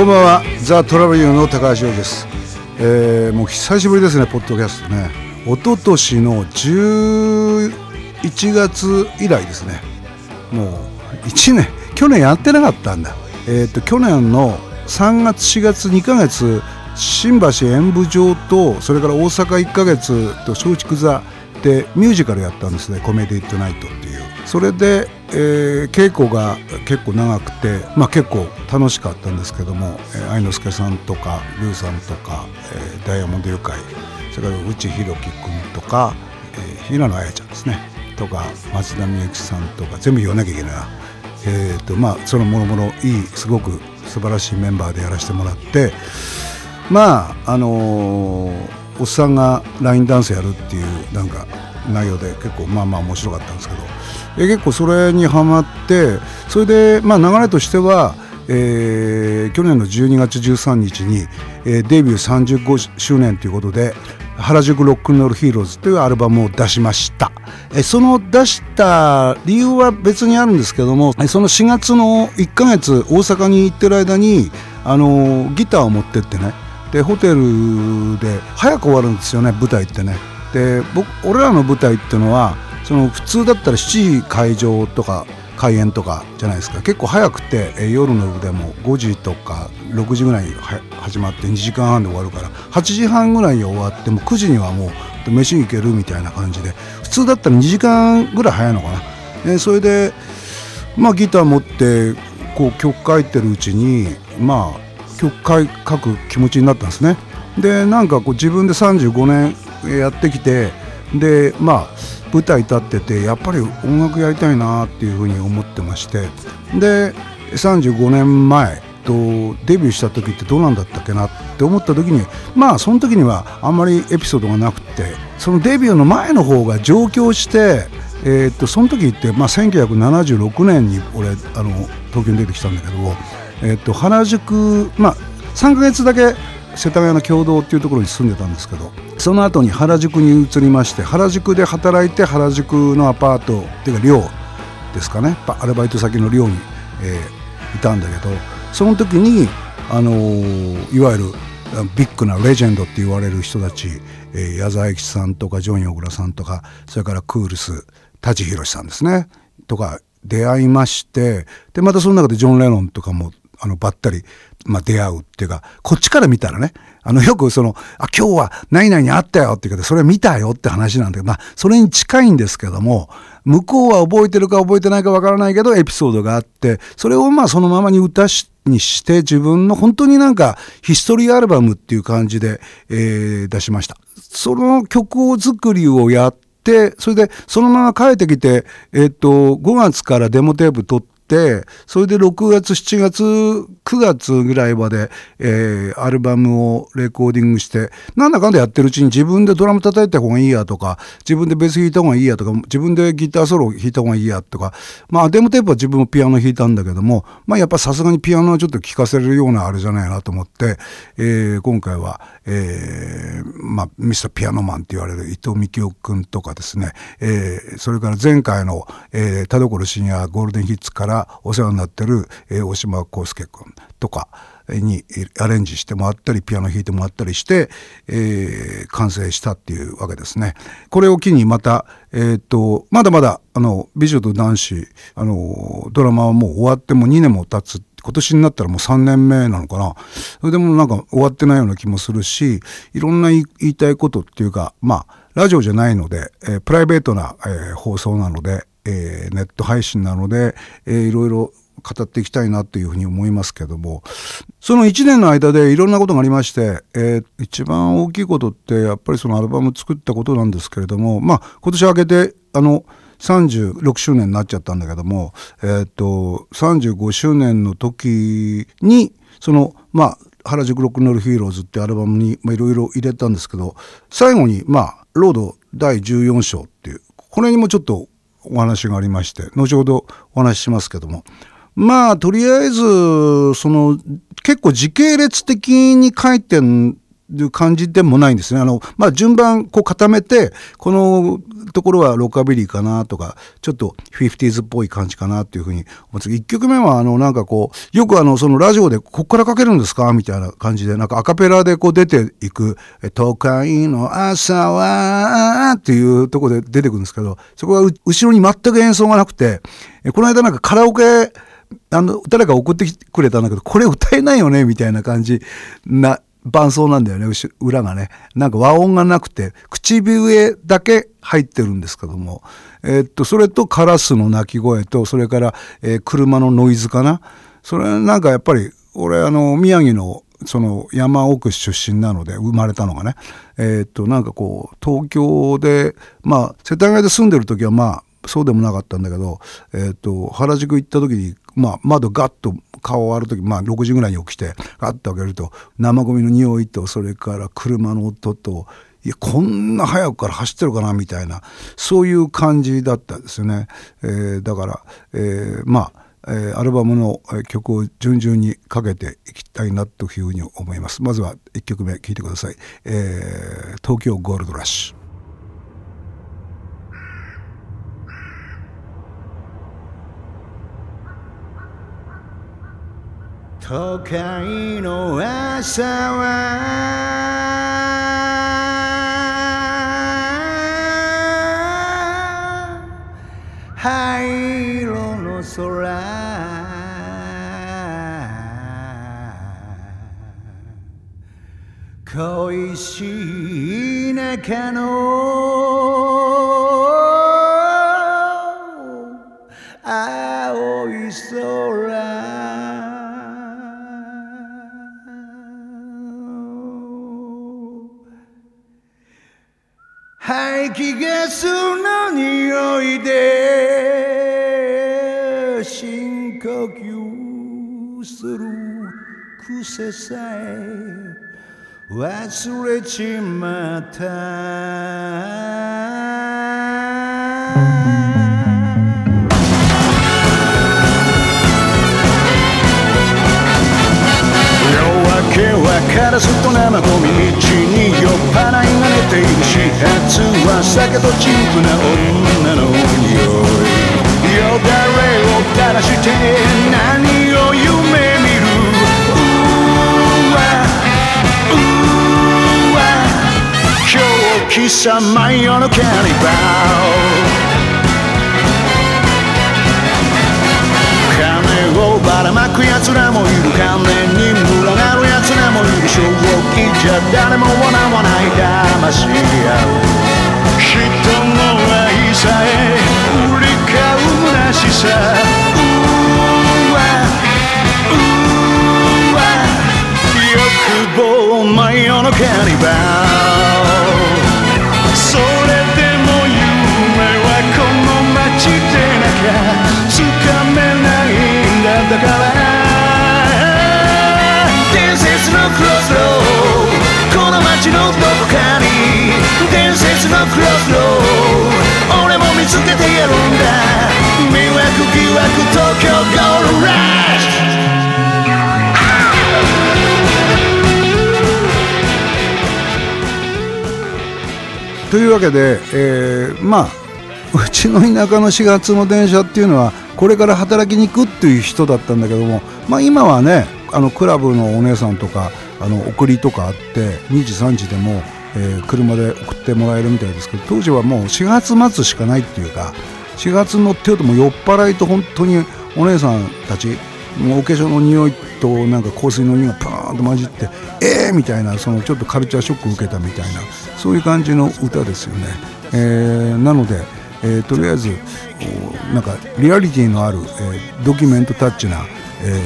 こんばんは。ザ・トラベリューの高橋です、えー、もう久しぶりですねポッドキャストね。一昨年の11月以来ですね。もう1年。去年やってなかったんだ。えっ、ー、と去年の3月4月2ヶ月新橋演舞場とそれから大阪1ヶ月と松竹座でミュージカルやったんですね。コメディットナイト。それでえー、稽古が結構長くて、まあ、結構楽しかったんですけども、えー、愛之助さんとかルーさんとか、えー、ダイヤモンド愉快それから内弘樹君とか、えー、平野綾ちゃんですねとか松田美由紀さんとか全部言わなきゃいけないな、えーとまあ、そのもろもろいいすごく素晴らしいメンバーでやらせてもらってまああのー、おっさんがラインダンスやるっていうなんか内容で結構まあまあ面白かったんですけど結構それにはまってそれで、まあ、流れとしては、えー、去年の12月13日に、えー、デビュー35周年ということで「原宿ロックンロールヒーローズ」というアルバムを出しました、えその出した理由は別にあるんですけどもその4月の1か月大阪に行ってる間にあのギターを持ってってねでホテルで早く終わるんですよね舞台ってね。で僕俺らの舞台っていうのはその普通だったら7時会場とか開演とかじゃないですか。結構早くて、夜の部でも5時とか6時ぐらいに始まって2時間半で終わるから8時半ぐらいに終わっても9時にはもう飯に行けるみたいな感じで普通だったら2時間ぐらい早いのかな、えそれでまあギター持ってこう曲書いてるうちにまあ曲書く気持ちになったんですね。でなんかこう自分で35年やってきてでまあ舞台立っててやっぱり音楽やりたいなっていうふうに思ってまして。で35年前とデビューした時ってどうなんだったっけなって思った時にまあその時にはあんまりエピソードがなくてそのデビューの前の方が上京してえー、っとその時って、まあ、1976年に俺あの東京に出てきたんだけど、えー、っと原宿、まあ、3か月だけ世田谷の共同っていうところに住んでたんですけどその後に原宿に移りまして原宿で働いて原宿のアパートっていうか寮ですかね。アルバイト先の寮に、えー、いたんだけどその時に、あのー、いわゆるビッグなレジェンドって言われる人たち、えー、矢沢永吉さんとかジョン・ヨグラさんとかそれからクールス舘ひろしさんですねとか出会いましてでまたその中でジョン・レノンとかもあのばったりまあ、出会うっていうか、こっちから見たらね、あの、よくその、あ、今日は何々に会ったよっていうか、それ見たよって話なんだけど、まあ、それに近いんですけども、向こうは覚えてるか覚えてないかわからないけど、エピソードがあって、それをまあ、そのままに歌し、にして自分の本当になんかヒストリーアルバムっていう感じで、えー、出しました。その曲を作りをやって、それでそのまま帰ってきて、えっ、ー、と、5月からデモテープ撮って、それで6月、7月、9月ぐらいまで、えー、アルバムをレコーディングして、なんだかんだやってるうちに自分でドラム叩いた方がいいやとか、自分でベース弾いた方がいいやとか、自分でギターソロ弾いた方がいいやとか、まあデモテープは自分もピアノ弾いたんだけども、まあやっぱさすがにピアノはちょっと聴かせるようなあれじゃないなと思って、えー、今回は、えー、まあミスターピアノマンって言われる伊藤美紀夫君とかですね、えー、それから前回の、えー、田所深夜ゴールデンヒッツからお世話になってる、え、大島康介君とかにアレンジしてもらったりピアノ弾いてもらったりして、えー、完成したっていうわけですね。これを機にまた、えー、っとまだまだあの美女と男子あのドラマはもう終わっても2年も経つ今年になったらもう3年目なのかなそれでもなんか終わってないような気もするしいろんな言いたいことっていうかまあラジオじゃないので、えー、プライベートな、えー、放送なので、えー、ネット配信なので、えー、いろいろ語っていきたいなというふうに思いますけどもその1年の間でいろんなことがありまして、えー、一番大きいことってやっぱりそのアルバム作ったことなんですけれどもまあ今年明けてあの36周年になっちゃったんだけども、えー、と35周年の時にそのまあ原宿ロックンロールヒーローズってアルバムにいろいろ入れたんですけど最後にまあロード第14章っていうこれにもちょっとお話がありまして後ほどお話ししますけども。まあとりあえずその結構時系列的に書いていう感じでもないんですね。あの、まあ、順番こう固めて、このところはロカビリーかなとか、ちょっと 50s っぽい感じかなっていうふうに思って、1曲目はあの、なんかこう、よくあの、そのラジオでここからかけるんですかみたいな感じで、なんかアカペラでこう出ていく、都会の朝は、っていうところで出てくるんですけど、そこは後ろに全く演奏がなくて、この間なんかカラオケ、あの、誰か送ってきてくれたんだけど、これ歌えないよねみたいな感じな、伴奏なんだよね、裏がね。なんか和音がなくて、口笛だけ入ってるんですけども、えー、っと、それとカラスの鳴き声と、それから、えー、車のノイズかな。それなんかやっぱり、俺あの、宮城のその山奥出身なので生まれたのがねえー、っとなんかこう東京でまあ世田谷で住んでる時はまあそうでもなかったんだけど、えー、と原宿行った時に、まあ、窓ガッと顔を割る時、まあ、6時ぐらいに起きてガッと開けると生ゴミの匂いとそれから車の音といやこんな早くから走ってるかなみたいなそういう感じだったですよね。えー、だから、えー、まあえー、アルバムの曲を順々にかけていきたいなというふうに思います。まずは1曲目聴いてください、えー、東京ゴールドラッシュ都会の朝は灰色の空。恋しい中の気ガスの匂いで深呼吸する癖さえ忘れちまった明けはカラスと生ゴミ道に酔っ払いが寝ている始発は酒とチンプな女の匂いよだれを垂らして何を夢見るうわうわ今日貴様よのカニバルをばらまく奴らもいる金に群がる奴らもいる正気じゃ誰も笑わない騙し合う真夜のカニバルそれでも夢はこの街でなかだから伝説のクロスローこの街のどこかに伝説てやるんだ。迷惑疑惑東京ゴールラッシュというわけで、えー、まあうちの田舎の4月の電車っていうのはこれから働きに行くっていう人だったんだけども、まあ、今はねあのクラブのお姉さんとかあの送りとかあって2時3時でも、えー、車で送ってもらえるみたいですけど当時はもう4月末しかないっていうか4月乗ってるとも酔っ払いと本当にお姉さんたちもうお化粧の匂いとなんか香水の匂いがパーンと混じってええー、みたいなそのちょっとカルチャーショックを受けたみたいなそういう感じの歌ですよね、えー、なので、えー、とりあえずなんかリアリティのある、えー、ドキュメントタッチな、え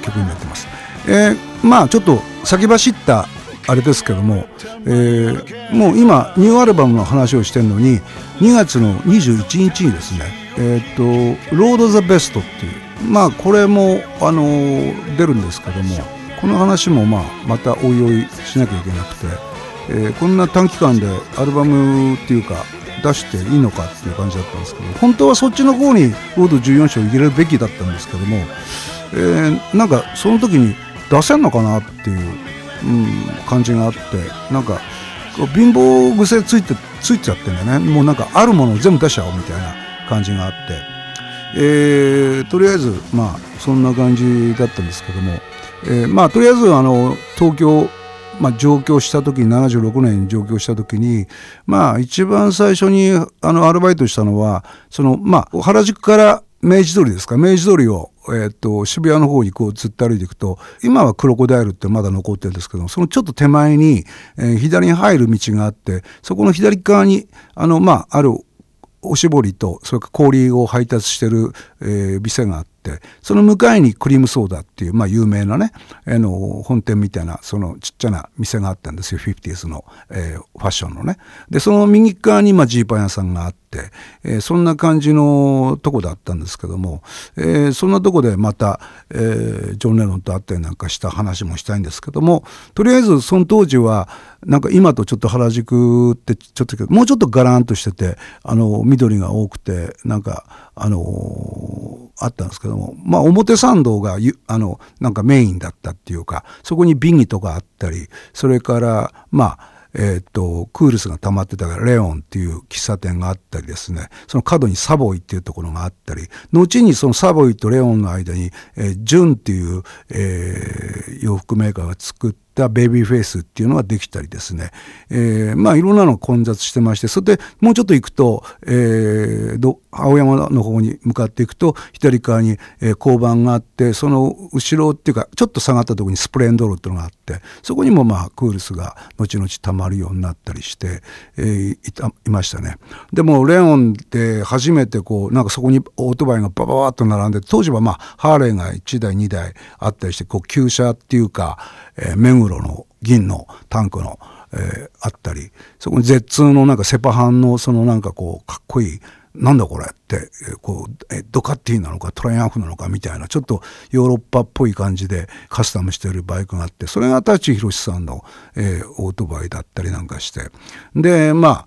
ー、曲になってます、えー、まあちょっと先走ったあれですけども、えー、もう今ニューアルバムの話をしてるのに2月の21日にですねえっ、ー、と「ロード・ザ・ベスト」っていうまあこれも、あのー、出るんですけどもこの話もまあまたおいおいしなきゃいけなくて、えー、こんな短期間でアルバムっていうか出していいのかっていう感じだったんですけど本当はそっちの方にロード14章入れるべきだったんですけども、えー、なんかその時に出せんのかなっていううん、感じがあってなんか貧乏癖ついてついちゃってんだよね。もうなんかあるものを全部出しちゃおうみたいな感じがあって、えー、とりあえずまあそんな感じだったんですけども、えー、まあとりあえずあの東京まあ、上京した時に76年に上京した時にまあ一番最初にあのアルバイトしたのはそのまあ原宿から明治通りですか？明治通りを、えーと、渋谷の方にこうずっと歩いていくと今はクロコダイルってまだ残ってるんですけどそのちょっと手前に、えー、左に入る道があってそこの左側にあの、まあ、あるおしぼりとそれから氷を配達してる、えー、店があっててその向かいにクリームソーダっていう、まあ、有名なねあの本店みたいなそのちっちゃな店があったんですよ。50s の、えー、ファッションのね。でその右側にジーパン屋さんがあって、えー、そんな感じのとこだったんですけども、えー、そんなとこでまた、えー、ジョン・レノンと会ったりなんかした話もしたいんですけどもとりあえずその当時はなんか今とちょっと原宿ってちょっともうちょっとガランとしててあの緑が多くてなんかあのー、あったんですけども、まあ、表参道があのなんかメインだったっていうかそこにビギとかあったりそれからまあえー、っとクールスが溜まってたからレオンっていう喫茶店があったりですね。その角にサボイっていうところがあったり後にそのサボイとレオンの間に、えー、ジュンっていう、えー、洋服メーカーが作っったベビーフェイスっていうのができたりですね、えー、まあいろんなの混雑してましてそれでもうちょっと行くと、えー、青山の方に向かっていくと左側に、えー、交番があってその後ろっていうかちょっと下がったところにスプレンドロっていうのがあってそこにもまあクールスが後々たまるようになったりして、えー、いたいましたね。でもレオンで初めてこうなんかそこにオートバイがバババッと並んで当時はまあハーレーが1台2台あったりしてこう旧車っていうか、えー、目黒の銀のタンクの、えー、あったりそこに Z2 のなんかセパハンのそのなんかこうかっこいいなんだこれって、こう、え、ドカッティなのかトライアンフなのかみたいな、ちょっとヨーロッパっぽい感じでカスタムしてるバイクがあって、それが舘ひろしさんの、えー、オートバイだったりなんかして。で、まあ、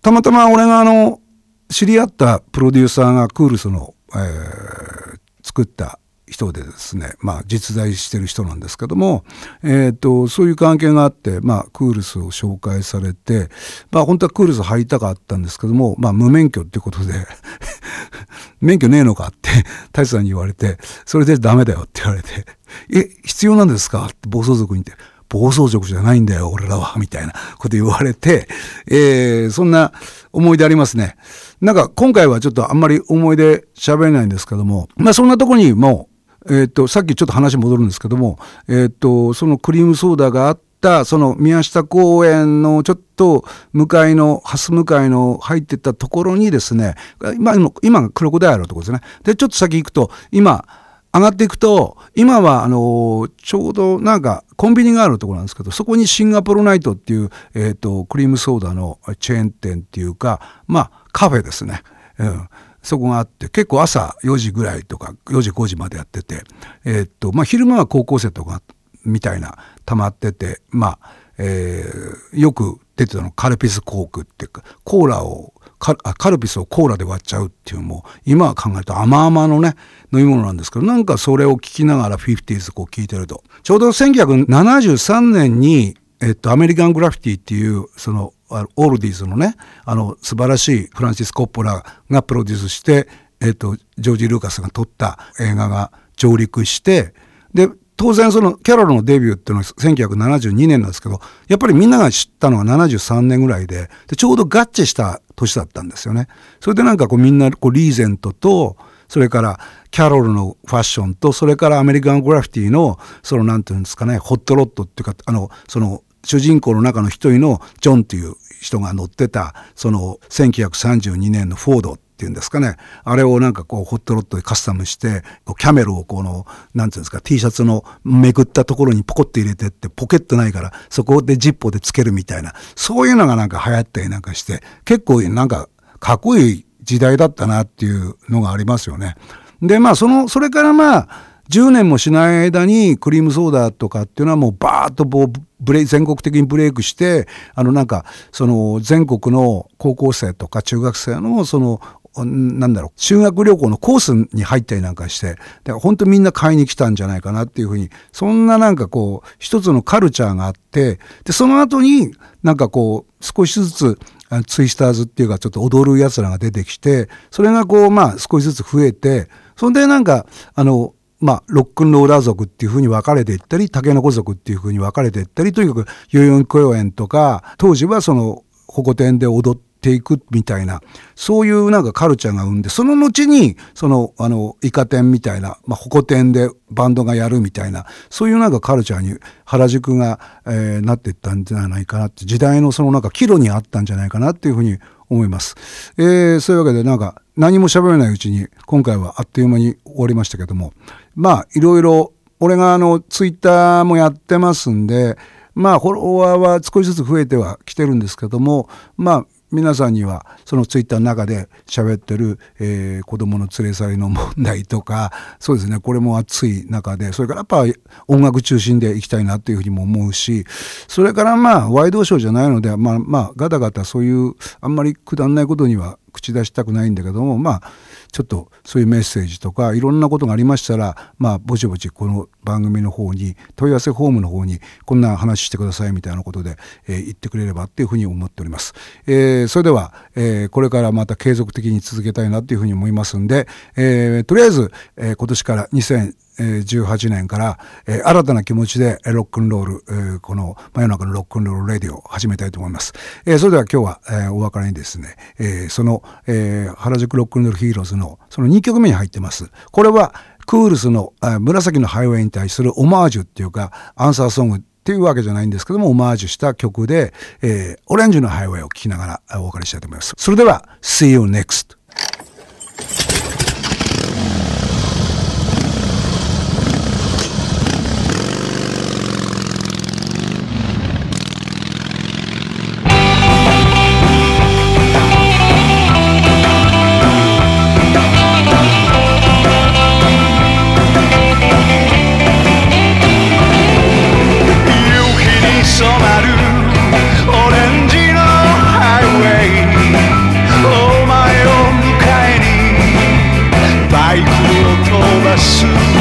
たまたま俺があの、知り合ったプロデューサーがクールスの、えー、作った人でですね、まあ、実在してる人なんですけども、えーと、そういう関係があって、まあ、クールスを紹介されて、まあ、本当はクールス入りたかったんですけども、まあ、無免許ってことで 免許ねえのかって太一さんに言われてそれでダメだよって言われて「え必要なんですか?」って暴走族に言って。暴走族じゃないんだよ、俺らは、みたいなこと言われて、えー、そんな思い出ありますね。なんか今回はちょっとあんまり思い出喋れないんですけども、まあそんなとこにもえー、とさっきちょっと話戻るんですけども、えー、とそのクリームソーダがあったその宮下公園のちょっと向かいの蓮向かいの入ってったところにですね今今がクロコダイルのところですねでちょっと先行くと今上がっていくと今はあのちょうどなんかコンビニがあるところなんですけどそこにシンガポールナイトっていう、えーと、クリームソーダのチェーン店っていうかまあカフェですね。うんそこがあって結構朝4時ぐらいとか4時5時までやってて、え、っとまあ、昼間は高校生とかみたいな溜まっててまあ、えー、よく出てたのカルピスコークっていうかコーラをカルピスをコーラで割っちゃうっていうのも今は考えると甘々のね飲み物なんですけどなんかそれを聞きながら 50s こう聞いてると。ちょうど1973年にえっと、アメリカン・グラフィティっていうそのオールディーズのねあの素晴らしいフランシス・コッポラがプロデュースして、えっと、ジョージ・ルーカスが撮った映画が上陸してで当然そのキャロルのデビューっていうのは1972年なんですけどやっぱりみんなが知ったのは73年ぐらいででちょうど合致した年だったんですよね。それでなんかこうみんなこうリーゼントとそれからキャロルのファッションとそれからアメリカングラフィティのそのなんていうんですかねホットロットっていうかあのその主人公の中の一人のジョンという人が乗ってたその1932年のフォードっていうんですかねあれをなんかこうホットロットでカスタムしてキャメルをこのなんていうんですか T シャツのめくったところにポコッと入れてってポケットないからそこでジッポでつけるみたいなそういうのがなんか流行ったりなんかして結構なんかかっこいい時代だったなっていうのがありますよね。でまあそのそれからまあ10年もしない間にクリームソーダとかっていうのはもうバーッとブレ全国的にブレイクしてあのなんかその全国の高校生とか中学生のそのなんだろう、修学旅行のコースに入ったりなんかして、で本当みんな買いに来たんじゃないかなっていうふうに、そんななんかこう、一つのカルチャーがあって、で、その後になんかこう、少しずつ、ツイスターズっていうかちょっと踊る奴らが出てきて、それがこう、まあ少しずつ増えて、そんでなんか、あの、まあ、ロックンローラー族っていうふうに分かれていったり、竹の子族っていうふうに分かれていったり、とにかく代々木公園とか、当時はその、保護店で踊っていくみたいな、そういうなんかカルチャーが生んで、その後に、その、あの、イカ店みたいな、まあ、保護店でバンドがやるみたいな、そういうなんかカルチャーに原宿が、えー、なっていったんじゃないかなって、時代のそのなんか岐路にあったんじゃないかなっていうふうに思います。えー、そういうわけでなんか何も喋れないうちに今回はあっという間に終わりましたけども、まあいろいろ俺があのツイッターもやってますんで、まあフォロワーは少しずつ増えてはきてるんですけども、まあ皆さんにはそのツイッターの中で喋ってる、えー、子供の連れ去りの問題とかそうですねこれも熱い中でそれからやっぱ音楽中心でいきたいなっていうふうにも思うしそれからまあワイドショーじゃないのでまあまあガタガタそういうあんまりくだんないことには口出したくないんだけどもまあちょっとそういうメッセージとかいろんなことがありましたらまあぼちぼちこの番組の方に問い合わせフォームの方にこんな話してくださいみたいなことで、えー、言ってくれればっていうふうに思っております。えー、それでは、えー、これからまた継続的に続けたいなっていうふうに思いますんで、えー、とりあえず、えー、今年から2000 18年から、えー、新たな気持ちでロックンロール、え、この真夜中のロックンロールレディオを始めたいと思います。えー、それでは今日は、えー、お別れにですね、えー、その、えー、原宿ロックンロールヒーローズのその2曲目に入ってます。これはクールスの、えー、紫のハイウェイに対するオマージュっていうかアンサーソングっていうわけじゃないんですけども、オマージュした曲で、えー、オレンジのハイウェイを聴きながらお別れしたいと思います。それでは、See you next! passion